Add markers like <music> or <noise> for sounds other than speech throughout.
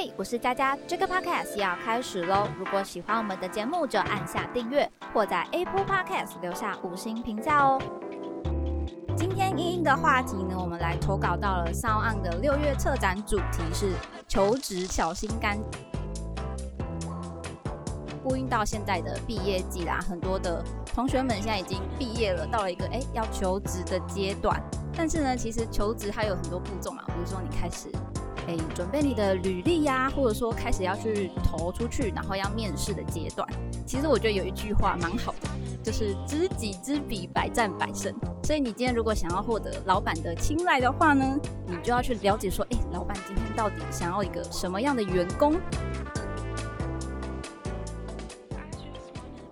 嘿，我是佳佳，这个 podcast 要开始喽！如果喜欢我们的节目，就按下订阅，或在 Apple Podcast 留下五星评价哦。今天英英的话题呢，我们来投稿到了上岸的六月策展主题是求职小心肝。呼应到现在的毕业季啦，很多的同学们现在已经毕业了，到了一个哎要求职的阶段。但是呢，其实求职还有很多步骤嘛，比如说你开始。哎，准备你的履历呀，或者说开始要去投出去，然后要面试的阶段，其实我觉得有一句话蛮好的，就是知己知彼，百战百胜。所以你今天如果想要获得老板的青睐的话呢，你就要去了解说，哎，老板今天到底想要一个什么样的员工？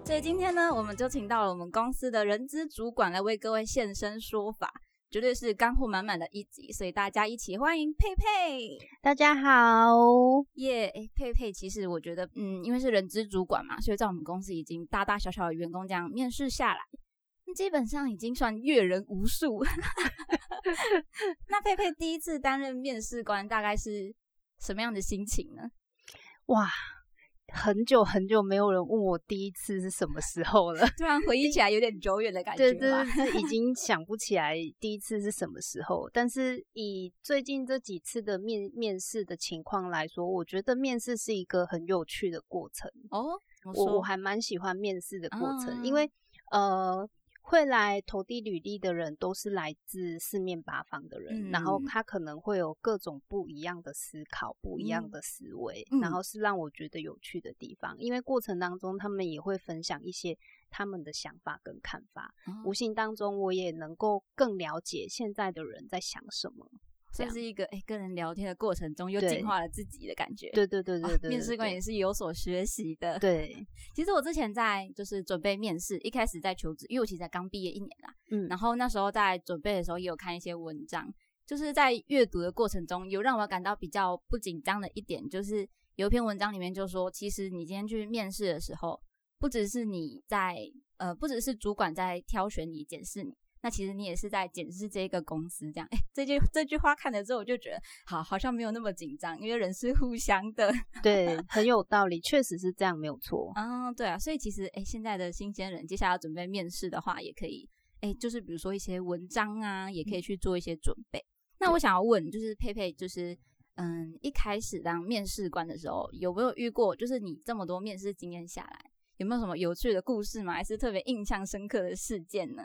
所以今天呢，我们就请到了我们公司的人资主管来为各位现身说法。绝对是干货满满的一集，所以大家一起欢迎佩佩。大家好，耶！哎，佩佩，其实我觉得，嗯，因为是人资主管嘛，所以在我们公司已经大大小小的员工这样面试下来，基本上已经算阅人无数。<laughs> 那佩佩第一次担任面试官，大概是什么样的心情呢？哇！很久很久没有人问我第一次是什么时候了，突然回忆起来有点久远的感觉。对对，是已经 <laughs> 想不起来第一次是什么时候。但是以最近这几次的面面试的情况来说，我觉得面试是一个很有趣的过程哦。我我还蛮喜欢面试的过程，因为呃。会来投递履历的人都是来自四面八方的人，然后他可能会有各种不一样的思考、不一样的思维，然后是让我觉得有趣的地方。因为过程当中，他们也会分享一些他们的想法跟看法，无形当中我也能够更了解现在的人在想什么。这是一个哎，跟人聊天的过程中又进化了自己的感觉。对对对对对，面试官也是有所学习的。对，其实我之前在就是准备面试，一开始在求职，因为我其实才刚毕业一年啦。嗯，然后那时候在准备的时候也有看一些文章，就是在阅读的过程中有让我感到比较不紧张的一点，就是有一篇文章里面就说，其实你今天去面试的时候，不只是你在呃，不只是主管在挑选你、检视你。那其实你也是在检视这个公司，这样。哎，这句这句话看了之后，我就觉得好，好像没有那么紧张，因为人是互相的。对，很有道理，确实是这样，没有错。嗯，对啊，所以其实哎，现在的新鲜人，接下来要准备面试的话，也可以哎，就是比如说一些文章啊，也可以去做一些准备。那我想要问，就是佩佩，就是嗯，一开始当面试官的时候，有没有遇过，就是你这么多面试经验下来，有没有什么有趣的故事吗？还是特别印象深刻的事件呢？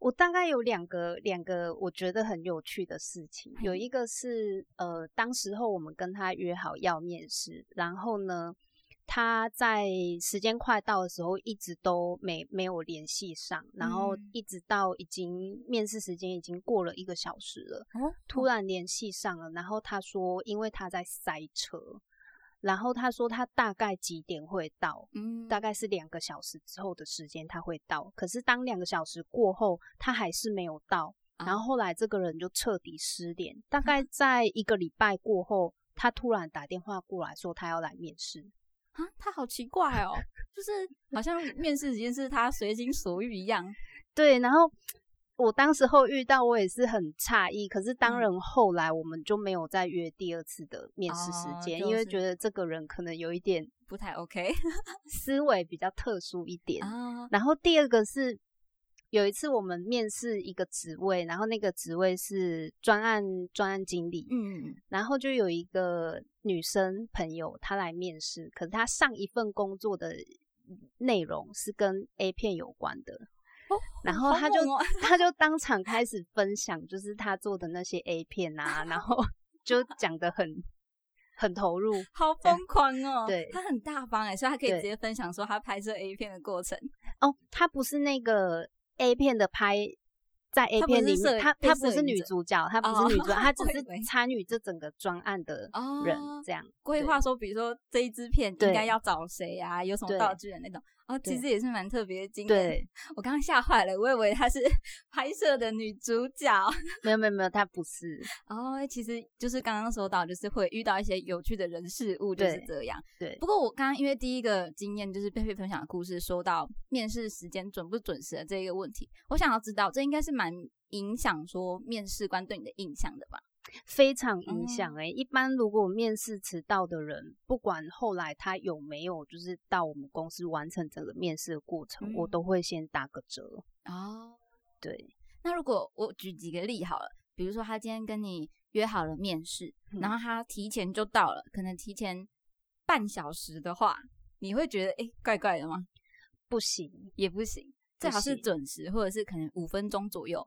我大概有两个两个我觉得很有趣的事情，有一个是呃，当时候我们跟他约好要面试，然后呢，他在时间快到的时候一直都没没有联系上，然后一直到已经面试时间已经过了一个小时了，突然联系上了，然后他说因为他在塞车。然后他说他大概几点会到？嗯，大概是两个小时之后的时间他会到。可是当两个小时过后，他还是没有到。然后后来这个人就彻底失联。大概在一个礼拜过后，他突然打电话过来说他要来面试。啊，他好奇怪哦，就是好像面试时间是他随心所欲一样。<laughs> 对，然后。我当时候遇到，我也是很诧异。可是当然后来我们就没有再约第二次的面试时间，因为觉得这个人可能有一点不太 OK，思维比较特殊一点。然后第二个是有一次我们面试一个职位，然后那个职位是专案专案经理，嗯，然后就有一个女生朋友她来面试，可是她上一份工作的内容是跟 A 片有关的。然后他就他就当场开始分享，就是他做的那些 A 片啊，然后 <laughs> 就讲的很很投入，好疯狂哦！对，他很大方哎，所以他可以直接分享说他拍摄 A 片的过程。哦，他不是那个 A 片的拍。在 A 片里面，他他不是女主角，他不是女主角，他只是参与这整个专案的人，这样规划说，比如说这一支片应该要找谁啊，有什么道具的那种，哦，其实也是蛮特别的经验。对，我刚刚吓坏了，我以为她是 <laughs> 拍摄的女主角，<laughs> 没有没有没有，她不是。哦，其实就是刚刚说到，就是会遇到一些有趣的人事物，就是这样。对。不过我刚刚因为第一个经验就是贝贝分享的故事，说到面试时间准不准时的这一个问题，我想要知道，这应该是。蛮影响说面试官对你的印象的吧？非常影响哎。一般如果面试迟到的人，不管后来他有没有就是到我们公司完成整个面试的过程，我都会先打个折哦。对，那如果我举几个例好了，比如说他今天跟你约好了面试，然后他提前就到了，可能提前半小时的话，你会觉得哎怪怪的吗？不行，也不行，最好是准时，或者是可能五分钟左右。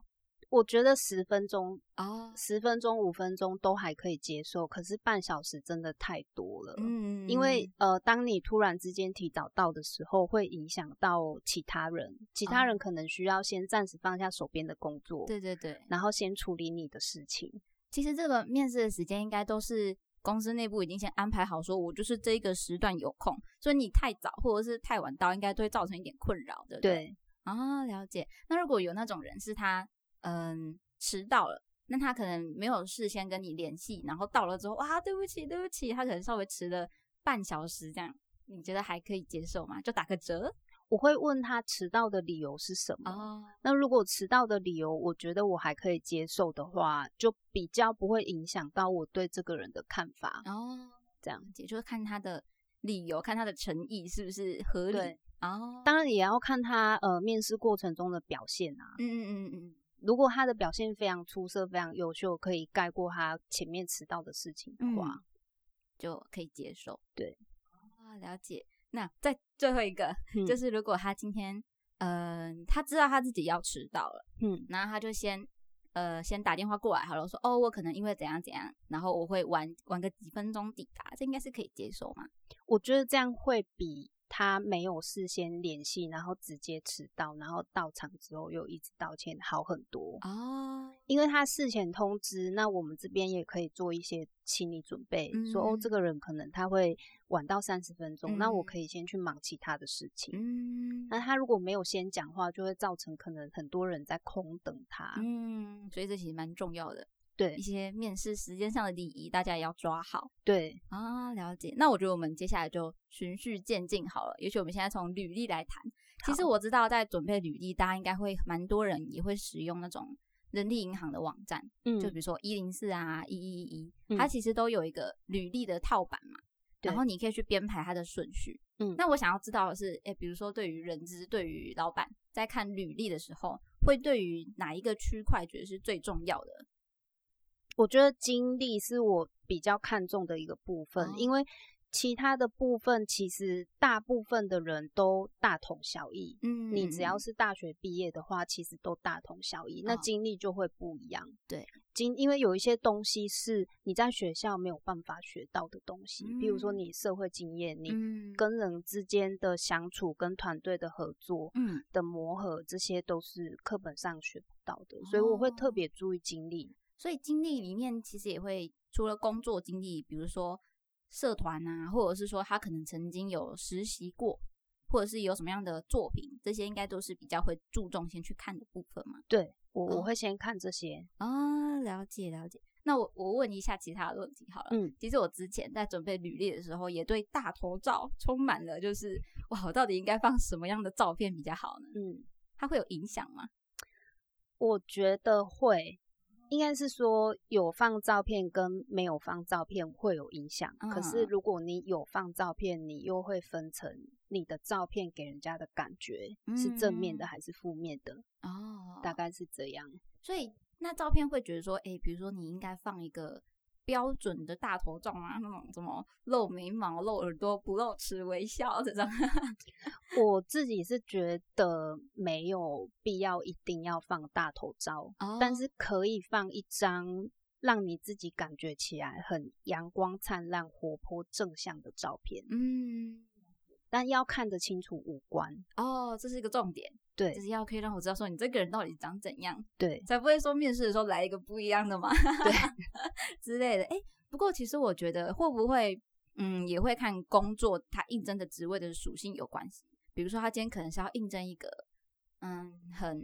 我觉得十分钟啊，十分钟、五分钟都还可以接受，可是半小时真的太多了。嗯，因为呃，当你突然之间提早到的时候，会影响到其他人，其他人可能需要先暂时放下手边的工作，对对对，然后先处理你的事情。其实这个面试的时间应该都是公司内部已经先安排好，说我就是这个时段有空，所以你太早或者是太晚到，应该都会造成一点困扰，对不对？啊，了解。那如果有那种人是他。嗯，迟到了，那他可能没有事先跟你联系，然后到了之后，哇，对不起，对不起，他可能稍微迟了半小时，这样你觉得还可以接受吗？就打个折？我会问他迟到的理由是什么。哦，那如果迟到的理由我觉得我还可以接受的话，就比较不会影响到我对这个人的看法。哦，这样也就是看他的理由，看他的诚意是不是合理。哦，当然也要看他呃面试过程中的表现啊。嗯嗯嗯嗯。如果他的表现非常出色、非常优秀，可以盖过他前面迟到的事情的话，就可以接受。对，啊，了解。那再最后一个，<laughs> 就是如果他今天，嗯，他知道他自己要迟到了，嗯，然后他就先，呃，先打电话过来，好了，说，哦，我可能因为怎样怎样，然后我会晚晚个几分钟抵达，这应该是可以接受吗？我觉得这样会比。他没有事先联系，然后直接迟到，然后到场之后又一直道歉，好很多哦。因为他事前通知，那我们这边也可以做一些心理准备，说哦，这个人可能他会晚到三十分钟，那我可以先去忙其他的事情。嗯，那他如果没有先讲话，就会造成可能很多人在空等他。嗯，所以这其实蛮重要的。对一些面试时间上的礼仪，大家也要抓好。对啊，了解。那我觉得我们接下来就循序渐进好了。也许我们现在从履历来谈。其实我知道，在准备履历，大家应该会蛮多人也会使用那种人力银行的网站，嗯，就比如说一零四啊、一一一一，它其实都有一个履历的套版嘛。然后你可以去编排它的顺序。嗯，那我想要知道的是，哎，比如说对于人资、对于老板在看履历的时候，会对于哪一个区块觉得是最重要的？我觉得经历是我比较看重的一个部分，因为其他的部分其实大部分的人都大同小异。嗯，你只要是大学毕业的话，其实都大同小异。那经历就会不一样。对，经因为有一些东西是你在学校没有办法学到的东西，比如说你社会经验，你跟人之间的相处、跟团队的合作、嗯的磨合，这些都是课本上学不到的。所以我会特别注意经历。所以经历里面其实也会除了工作经历，比如说社团啊，或者是说他可能曾经有实习过，或者是有什么样的作品，这些应该都是比较会注重先去看的部分嘛。对我我会先看这些啊，了解了解。那我我问一下其他的问题好了。嗯，其实我之前在准备履历的时候，也对大头照充满了就是哇，我到底应该放什么样的照片比较好呢？嗯，它会有影响吗？我觉得会。应该是说有放照片跟没有放照片会有影响，可是如果你有放照片，你又会分成你的照片给人家的感觉是正面的还是负面的哦，大概是这样。所以那照片会觉得说，哎，比如说你应该放一个。标准的大头照啊，那种什么露眉毛、露耳朵、不露齿、微笑这种，<laughs> 我自己是觉得没有必要一定要放大头照，但是可以放一张让你自己感觉起来很阳光灿烂、活泼正向的照片。嗯。但要看得清楚五官哦，这是一个重点。对，就是要可以让我知道说你这个人到底长怎样。对，才不会说面试的时候来一个不一样的嘛。对，<laughs> 之类的。哎，不过其实我觉得会不会，嗯，也会看工作他应征的职位的属性有关系。比如说他今天可能是要应征一个，嗯，很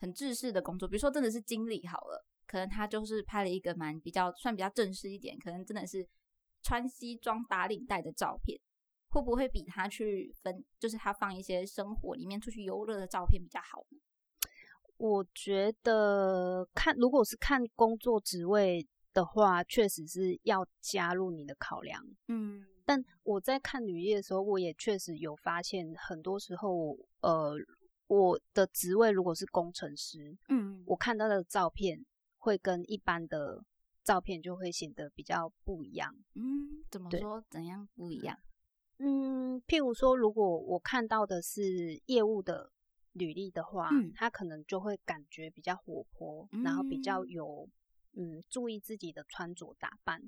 很制式的工作，比如说真的是经理好了，可能他就是拍了一个蛮比较算比较正式一点，可能真的是穿西装打领带的照片。会不会比他去分，就是他放一些生活里面出去游乐的照片比较好呢？我觉得看如果是看工作职位的话，确实是要加入你的考量。嗯，但我在看履历的时候，我也确实有发现，很多时候，呃，我的职位如果是工程师，嗯，我看到的照片会跟一般的照片就会显得比较不一样。嗯，怎么说？怎样不一样？嗯，譬如说，如果我看到的是业务的履历的话，嗯他可能就会感觉比较活泼，然后比较嗯有嗯注意自己的穿着打扮。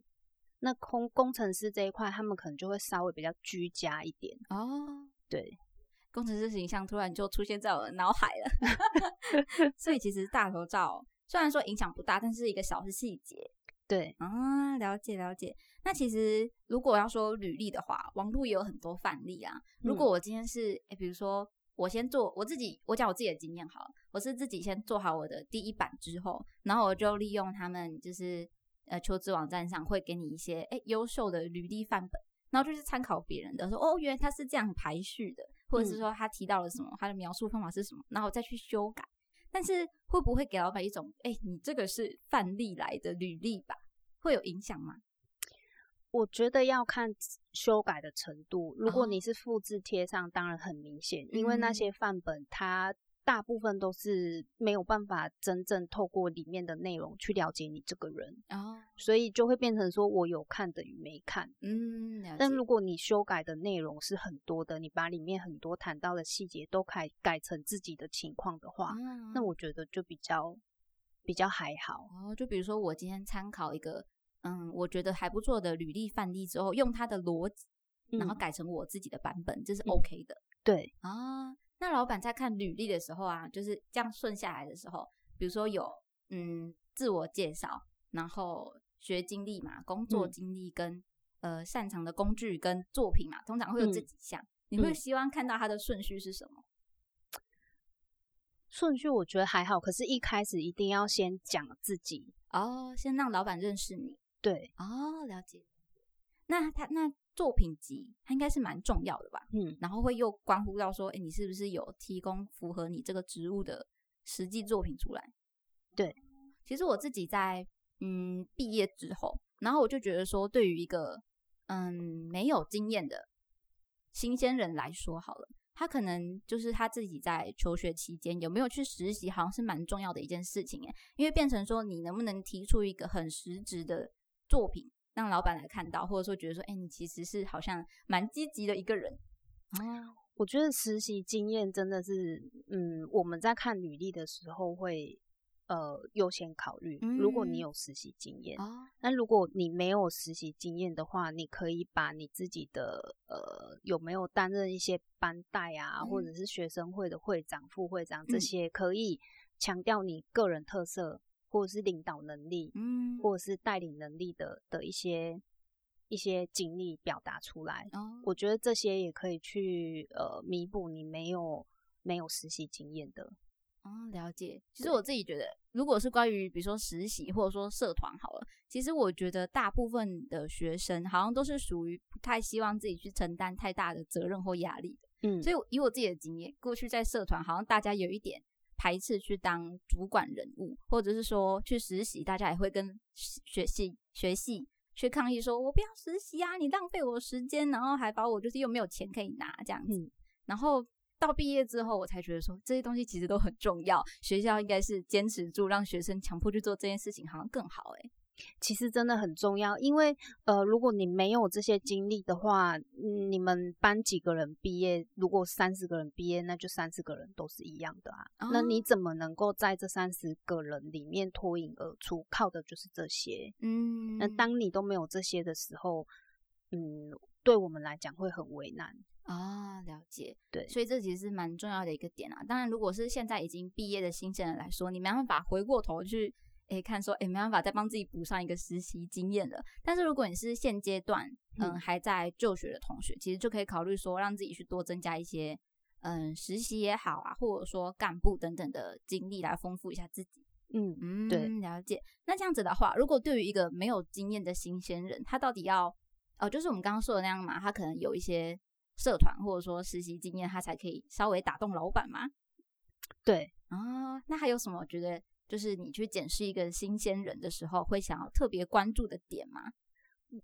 那工工程师这一块，他们可能就会稍微比较居家一点。哦，对，工程师形象突然就出现在我的脑海了。<laughs> 所以其实大头照虽然说影响不大，但是一个小的细节。对，啊，了解了解。那其实如果要说履历的话，网络也有很多范例啊。如果我今天是，诶比如说我先做我自己，我讲我自己的经验好了，我是自己先做好我的第一版之后，然后我就利用他们就是呃求职网站上会给你一些诶优秀的履历范本，然后就是参考别人的，说哦原来他是这样排序的，或者是说他提到了什么，他的描述方法是什么，然后再去修改。但是会不会给老板一种，哎、你这个是范例来的履历吧？会有影响吗？我觉得要看修改的程度。如果哦你是复制贴上，当然很明显，因为那嗯些范本它大部分都是没有办法真正透过里面的内容去了解你这个人，哦，所以就会变成说我有看等于没看。嗯，但如果你修改的内容是很多的，你把里面很多谈到的细节都改改成自己的情况的话，嗯那我觉得就比较比较还好。哦，就比如说我今天参考一个，嗯，我觉得还不错的履历范例之后，用他的逻辑，然后嗯改成我自己的版本，这是嗯 OK 的。对，啊，那老板在看履历的时候啊，就是这样顺下来的时候，比如说有嗯自我介绍，然后学经历嘛，工作嗯经历跟、呃擅长的工具跟作品嘛，通常会有这嗯几项。你会嗯希望看到它的顺序是什么？顺序我觉得还好，可是一开始一定要先讲自己。哦，先让老板认识你。对，哦，了解。那他那作品集，他应该是蛮重要的吧？嗯然后会又关乎到说，哎，你是不是有提供符合你这个职务的实际作品出来？对，其实我自己在嗯毕业之后，然后我就觉得说，对于一个嗯没有经验的新鲜人来说，好了，他可能就是他自己在求学期间有没有去实习，好像是蛮重要的一件事情诶，因为变成说你能不能提出一个很实质的作品，让老板来看到，或者说觉得说，哎，你其实是好像蛮积极的一个人。哦，我觉得实习经验真的是，嗯，我们在看履历的时候会呃优先考虑。如果你嗯有实习经验，哦，那如果你没有实习经验的话，你可以把你自己的呃有没有担任一些班带啊，或者嗯是学生会的会长、副会长这嗯些，可以强调你个人特色，或者是领导能力，嗯，或者是带领能力的的一些一些经历表达出来。哦，我觉得这些也可以去呃弥补你没有没有实习经验的。哦，了解。其实我自己觉得，如果是关于比如说实习或者说社团好了，其实我觉得大部分的学生好像都是属于不太希望自己去承担太大的责任或压力的。嗯，所以以我自己的经验，过去在社团好像大家有一点排斥去当主管人物，或者是说去实习，大家也会跟学系学系去抗议说，我不要实习啊，你浪费我时间，然后还把我就是又没有钱可以拿这样子。嗯然后到毕业之后，我才觉得说这些东西其实都很重要，学校应该是坚持住，让学生强迫去做这件事情，好像更好哎、其实真的很重要，因为呃，如果你没有这些经历的话，嗯，你们班几个人毕业，如果三十个人毕业，那就三十个人都是一样的啊。那你哦怎么能够在这三十个人里面脱颖而出？靠的就是这些。嗯，那当你都没有这些的时候，嗯，对我们来讲会很为难。啊、了解，对所以这其实是蛮重要的一个点啊。当然，如果是现在已经毕业的新鲜人来说，你没办法回过头去诶看说，诶没办法再帮自己补上一个实习经验了。但是如果你是现阶段嗯嗯还在就学的同学，其实就可以考虑说，让自己去多增加一些嗯实习也好啊，或者说干部等等的经历来丰富一下自己。嗯，嗯，对了解。那这样子的话，如果对于一个没有经验的新鲜人，他到底要哦，就是我们刚刚说的那样嘛，他可能有一些社团或者说实习经验，他才可以稍微打动老板吗。对啊，那还有什么觉得就是你去检视一个新鲜人的时候会想要特别关注的点吗？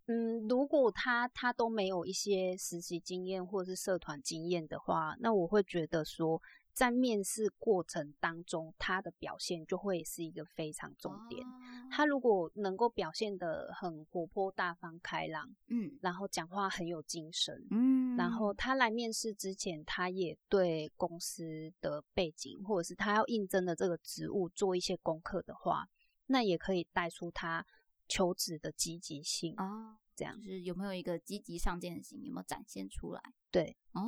嗯，如果他他都没有一些实习经验或者是社团经验的话，那我会觉得说。在面试过程当中，他的表现就会是一个非常重点。他如果能够表现的很活泼、大方、开朗，嗯，然后讲话很有精神，嗯，然后他来面试之前，他也对公司的背景或者是他要应征的这个职务做一些功课的话，那也可以带出他求职的积极性啊。这样就是有没有一个积极上进的心，有没有展现出来？对，哦，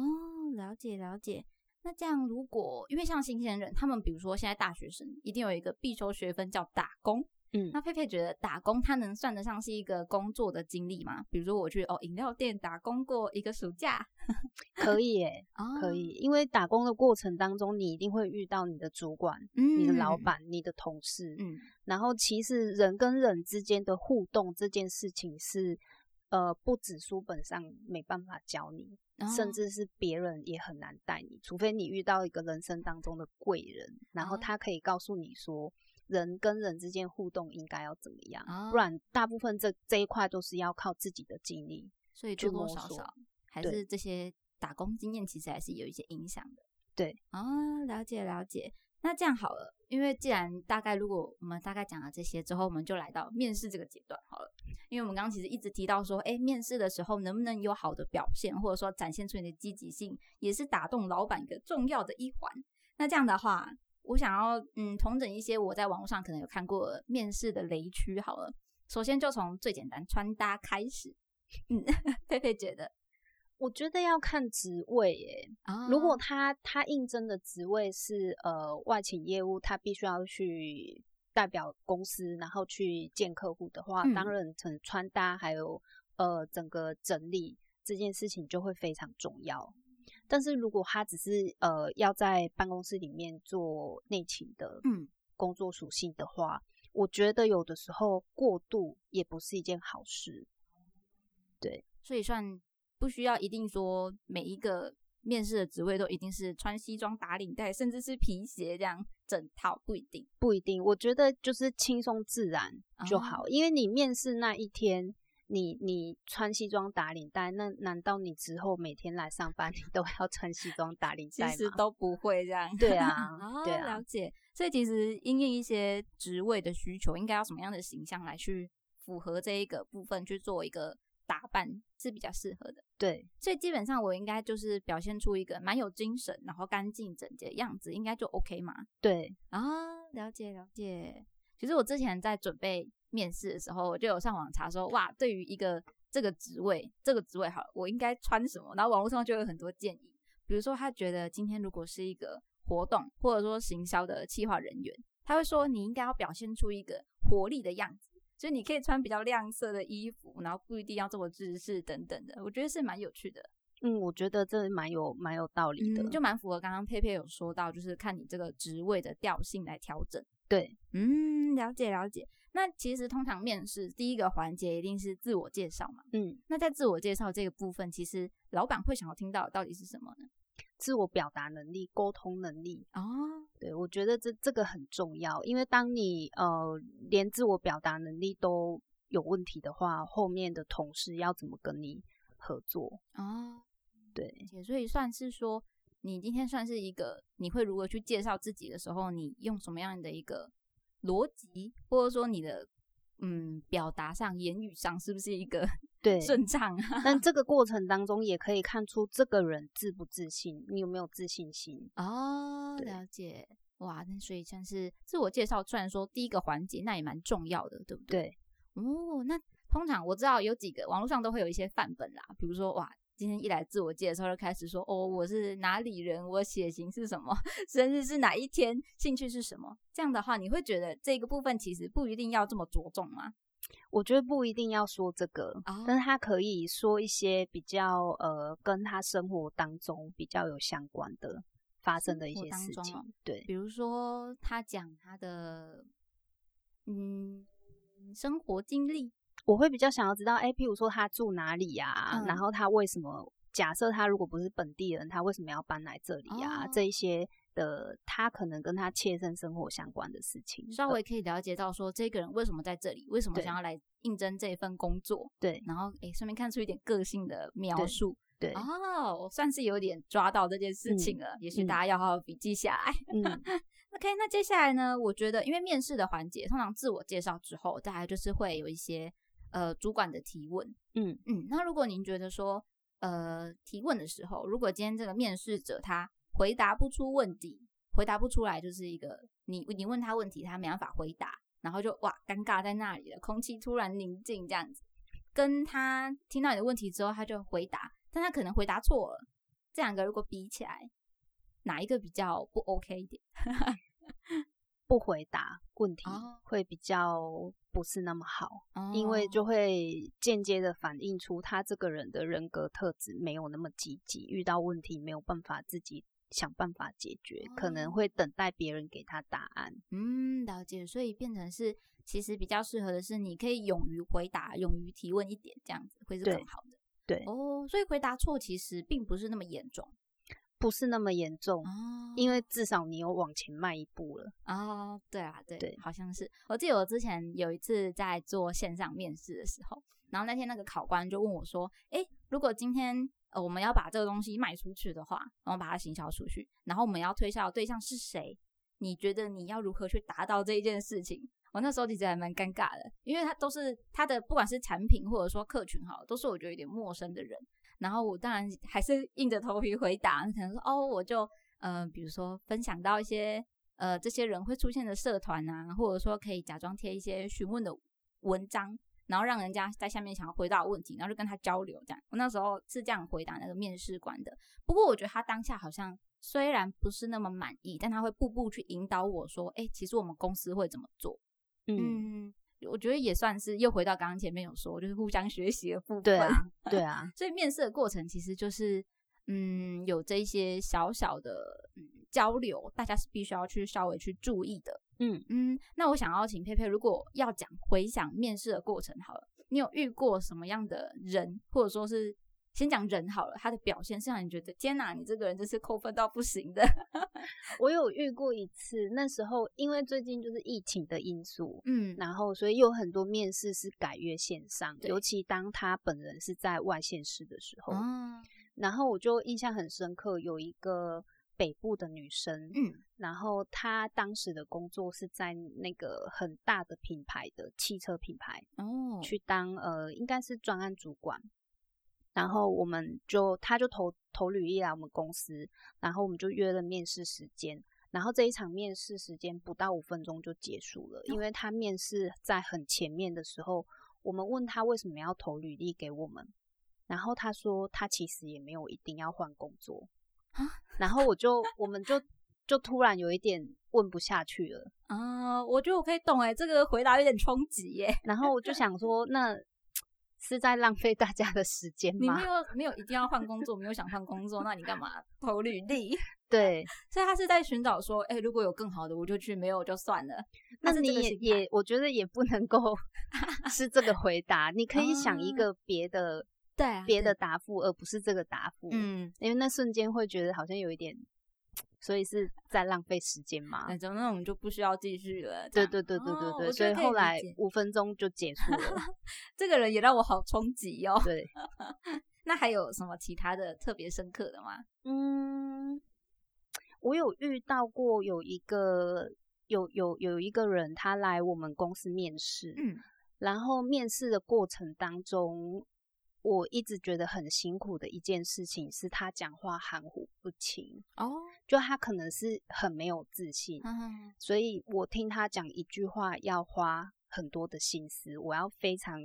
了解了解。那这样，如果因为像新鲜人，他们比如说现在大学生一定有一个必修学分叫打工，嗯，那佩佩觉得打工它能算得上是一个工作的经历吗？比如说我去哦饮料店打工过一个暑假，<laughs> 可以耶，可以，因为打工的过程当中，你一定会遇到你的主管、你的老板、你的同事，嗯，然后其实人跟人之间的互动这件事情是。呃，不止书本上没办法教你，甚至是别人也很难带你，除非你遇到一个人生当中的贵人，然后他可以告诉你说，人跟人之间互动应该要怎么样，不然大部分这这一块都是要靠自己的经历，所以多多少少还是这些打工经验其实还是有一些影响的。对，啊，了解了解。那这样好了，因为既然大概如果我们大概讲了这些之后，我们就来到面试这个阶段好了。因为我们刚刚其实一直提到说，哎，面试的时候能不能有好的表现，或者说展现出你的积极性，也是打动老板一个重要的一环。那这样的话，我想要嗯，重整一些我在网络上可能有看过面试的雷区好了。首先就从最简单穿搭开始。嗯，佩佩觉得。我觉得要看职位耶，如果他他应征的职位是呃外勤业务，他必须要去代表公司，然后去见客户的话，当然从穿搭还有呃整个整理这件事情就会非常重要。但是如果他只是呃要在办公室里面做内勤的嗯工作属性的话，我觉得有的时候过度也不是一件好事。对，所以算。不需要一定说每一个面试的职位都一定是穿西装打领带，甚至是皮鞋这样整套，不一定，不一定。我觉得就是轻松自然就好，因为你面试那一天，你你穿西装打领带，那难道你之后每天来上班你都要穿西装打领带吗？其实都不会这样。对啊，<laughs> 对啊，了解。所以其实因应一些职位的需求，应该要什么样的形象来去符合这一个部分去做一个。打扮是比较适合的，对，所以基本上我应该就是表现出一个蛮有精神，然后干净整洁的样子，应该就 OK 嘛。对啊，了解了解。其实我之前在准备面试的时候，我就有上网查说，哇，对于一个这个职位，这个职位好，我应该穿什么？然后网络上就有很多建议，比如说他觉得今天如果是一个活动或者说行销的企划人员，他会说你应该要表现出一个活力的样子。所以你可以穿比较亮色的衣服，然后不一定要这么姿势等等的，我觉得是蛮有趣的。嗯，我觉得这蛮有蛮有道理的，就蛮符合刚刚佩佩有说到，就是看你这个职位的调性来调整。对，嗯，了解了解。那其实通常面试第一个环节一定是自我介绍嘛。嗯，那在自我介绍这个部分，其实老板会想要听到到底是什么呢？自我表达能力、沟通能力啊，对我觉得这这个很重要，因为当你呃连自我表达能力都有问题的话，后面的同事要怎么跟你合作啊？对，所以算是说，你今天算是一个，你会如何去介绍自己的时候，你用什么样的一个逻辑，或者说你的。嗯，表达上、言语上是不是一个对顺畅？但这 <laughs> 个过程当中也可以看出这个人自不自信，你有没有自信心？哦，了解。哇，那所以像是自我介绍，虽然说第一个环节，那也蛮重要的，对不对？对。哦，那通常我知道有几个网络上都会有一些范本啦，比如说哇。今天一来自我介绍就开始说哦，我是哪里人，我血型是什么，生日是哪一天，兴趣是什么？这样的话，你会觉得这个部分其实不一定要这么着重吗？我觉得不一定要说这个，但是他可以说一些比较呃，跟他生活当中比较有相关的发生的一些事情。对，比如说他讲他的嗯生活经历。我会比较想要知道，哎，譬如说他住哪里呀？然后他为什么？假设他如果不是本地人，他为什么要搬来这里呀？这一些的他可能跟他切身生活相关的事情，稍微可以了解到说这个人为什么在这里，为什么想要来应征这一份工作，对然后诶顺便看出一点个性的描述。对，哦，算是有点抓到这件事情了，也许嗯大家要好好笔记下来。嗯 <laughs> OK，那接下来呢？我觉得，因为面试的环节通常自我介绍之后，再来就是会有一些呃主管的提问。嗯嗯，那如果您觉得说呃提问的时候，如果今天这个面试者他回答不出问题，回答不出来，就是一个你你问他问题，他没办法回答，然后就哇尴尬在那里了，空气突然宁静这样子。跟他听到你的问题之后，他就回答，但他可能回答错了。这两个如果比起来，哪一个比较不 OK 一点？<laughs> 不回答问题哦。会比较不是那么好，因为哦。就会间接的反映出他这个人的人格特质没有那么积极，遇到问题没有办法自己想办法解决，可能哦。会等待别人给他答案。嗯，了解，所以变成是其实比较适合的是，你可以勇于回答，勇于提问一点，这样子会是更好的。对。哦，所以回答错其实并不是那么严重不是那么严重，哦因为至少你有往前迈一步了。哦，对啊，对，对好像是。我记得我之前有一次在做线上面试的时候，然后那天那个考官就问我说：“诶，如果今天呃我们要把这个东西卖出去的话，然后把它行销出去，然后我们要推销的对象是谁？你觉得你要如何去达到这一件事情？”我那时候其实还蛮尴尬的，因为他都是他的不管是产品或者说客群好了，都是我觉得有点陌生的人。然后我当然还是硬着头皮回答，可能说哦，我就呃，比如说分享到一些呃这些人会出现的社团啊，或者说可以假装贴一些询问的文章，然后让人家在下面想要回答问题，然后就跟他交流这样。我那时候是这样回答那个面试官的。不过我觉得他当下好像虽然不是那么满意，但他会步步去引导我说，哎，其实我们公司会怎么做。嗯，嗯，我觉得也算是又回到刚刚前面有说，就是互相学习的部分。对啊，对啊，<laughs> 所以面试的过程其实就是，嗯，有这一些小小的嗯交流，大家是必须要去稍微去注意的。嗯嗯，那我想要请佩佩，如果要讲回想面试的过程好了，你有遇过什么样的人，或者说是先讲人好了，他的表现是让你觉得天哪，你这个人真是扣分到不行的。<laughs> 我有遇过一次，那时候因为最近就是疫情的因素，嗯，然后所以有很多面试是改约线上，对尤其当他本人是在外县市的时候，嗯，然后我就印象很深刻，有一个北部的女生，嗯，然后她当时的工作是在那个很大的品牌的汽车品牌哦，去当呃，应该是专案主管。然后我们就，他就投投履历来我们公司，然后我们就约了面试时间。然后这一场面试时间不到五分钟就结束了，因为他面试在很前面的时候，我们问他为什么要投履历给我们，然后他说他其实也没有一定要换工作啊，然后我就我们就就突然有一点问不下去了，啊、我觉得我可以懂哎，这个回答有点冲击耶。然后我就想说，那是在浪费大家的时间吗你没？<laughs> 有没有一定要换工作，没有想换工作，那你干嘛 <laughs> 投履历？<laughs> 对，所以他是在寻找说，哎、如果有更好的我就去，没有就算了。那他是你也也，我觉得也不能够是这个回答，你可以想一啊个别的对啊别的，答复，而不是这个答复。嗯，因为那瞬间会觉得好像有一点，所以是在浪费时间嘛。那种那种就不需要继续了。对对对对对对，所以后来五分钟就结束了。<laughs> 这个人也让我好冲击哦。对，<laughs> 那还有什么其他的特别深刻的吗？嗯，我有遇到过有一个有有有一个人，他来我们公司面试，嗯，然后面试的过程当中，我一直觉得很辛苦的一件事情是他讲话含糊不清，哦，就他可能是很没有自信，嗯，所以我听他讲一句话要花很多的心思，我要非常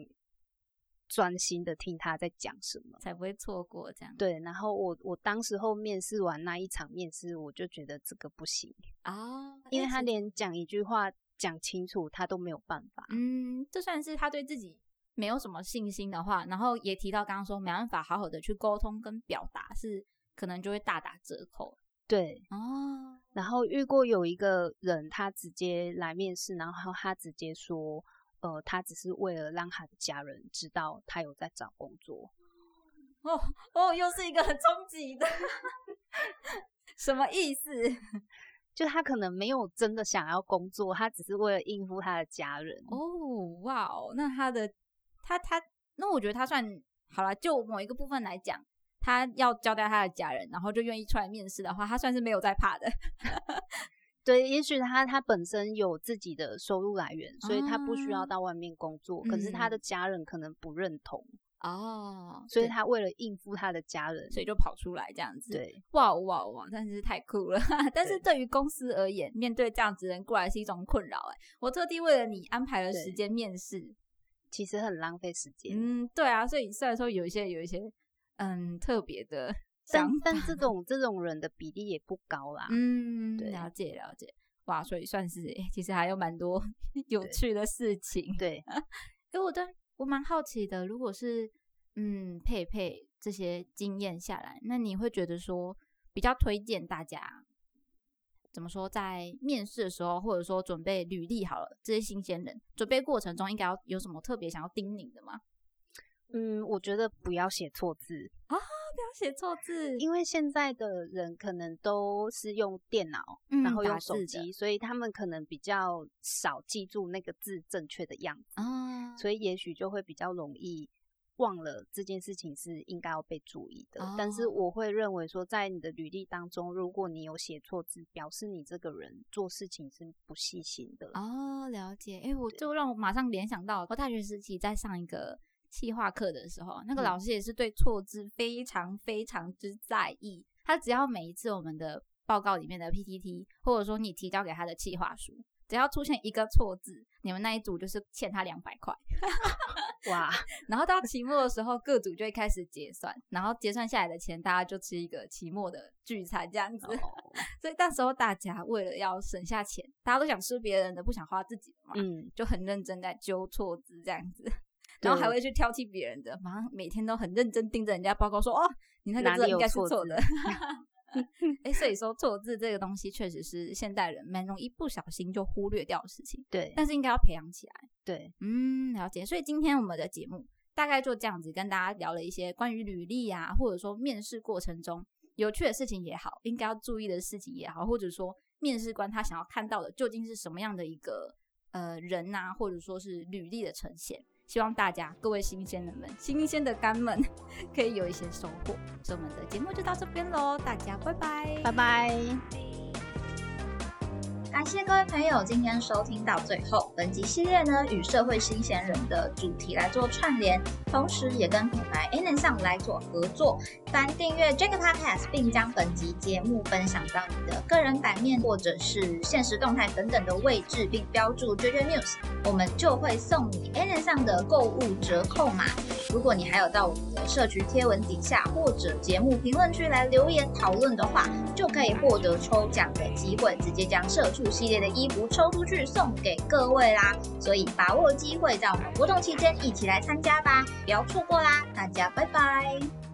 专心的听他在讲什么。才不会错过这样。对，然后我我当时候面试完那一场面试，我就觉得这个不行，啊，因为他连讲一句话讲清楚他都没有办法。嗯，这算是他对自己没有什么信心的话，然后也提到刚刚说没办法好好的去沟通跟表达，是可能就会大打折扣对，哦。然后遇过有一个人，他直接来面试，然后他直接说，呃，他只是为了让他的家人知道他有在找工作。哦哦，又是一个很冲击的，<laughs> 什么意思？<laughs> 就他可能没有真的想要工作，他只是为了应付他的家人。哦，哇哦，那他的他他，那我觉得他算好了。就某一个部分来讲，他要交代他的家人，然后就愿意出来面试的话，他算是没有在怕的。<laughs> 对，也许他他本身有自己的收入来源，所以他不需要到外面工作。可是他的家人可能不认同哦，所以他为了应付他的家人，所以就跑出来这样子。对，哇哇哇，真是太酷了。<laughs> 但是对于公司而言，面对这样子人过来是一种困扰。哎，我特地为了你安排了时间面试，其实很浪费时间。嗯，对啊，所以虽然说有一些有一些嗯特别的。但但这种这种人的比例也不高啦。嗯，了解了解。哇，所以算是诶，其实还有蛮多 <laughs> 有趣的事情。对，<laughs> 哎，我的我蛮好奇的，如果是嗯佩佩这些经验下来，那你会觉得说比较推荐大家怎么说，在面试的时候，或者说准备履历好了，这些新鲜人准备过程中应该要有什么特别想要叮咛的吗？嗯，我觉得不要写错字啊。不要写错字，因为现在的人可能都是用电脑，然后用手机，所以他们可能比较少记住那个字正确的样子啊，所以也许就会比较容易忘了这件事情是应该要被注意的。但是我会认为说，在你的履历当中，如果你有写错字，表示你这个人做事情是不细心的。哦，了解。哎，我就让我马上联想到我大学时期在上一个。气化课的时候，那个老师也是对错字非常非常之在意。他只要每一次我们的报告里面的 PPT，或者说你提交给他的气化书，只要出现一个错字，你们那一组就是欠他两百块。<laughs> 哇！然后到期末的时候，各组就会开始结算，然后结算下来的钱，大家就吃一个期末的聚餐这样子。<laughs> 所以那时候大家为了要省下钱，大家都想吃别人的，不想花自己的嘛，嗯，就很认真在纠错字这样子。<laughs> 然后还会去挑剔别人的，马上每天都很认真盯着人家报告说：“哦，你那个字应该是错的。<laughs> ” <laughs> 哎，所以说错字这个东西确实是现代人蛮容易不小心就忽略掉的事情。对，但是应该要培养起来。对，嗯，了解。所以今天我们的节目大概就这样子跟大家聊了一些关于履历啊，或者说面试过程中有趣的事情也好，应该要注意的事情也好，或者说面试官他想要看到的究竟是什么样的一个呃人呐，或者说是履历的呈现。希望大家各位新鲜人们、新鲜的干们 <laughs> 可以有一些收获。所以我们的节目就到这边喽，大家拜拜，拜拜。感谢各位朋友今天收听到最后。本集系列呢，与社会新鲜人的主题来做串联，同时也跟品牌 N N 来做合作。凡订阅 Jack Podcast 并将本集节目分享到你的个人版面或者是现实动态等等的位置，并标注 JJ News，我们就会送你 N N 的购物折扣码。如果你还有到我们的社区贴文底下或者节目评论区来留言讨论的话，就可以获得抽奖的机会，直接将社畜系列的衣服抽出去送给各位啦！所以把握机会，在我们活动期间一起来参加吧，不要错过啦！大家拜拜。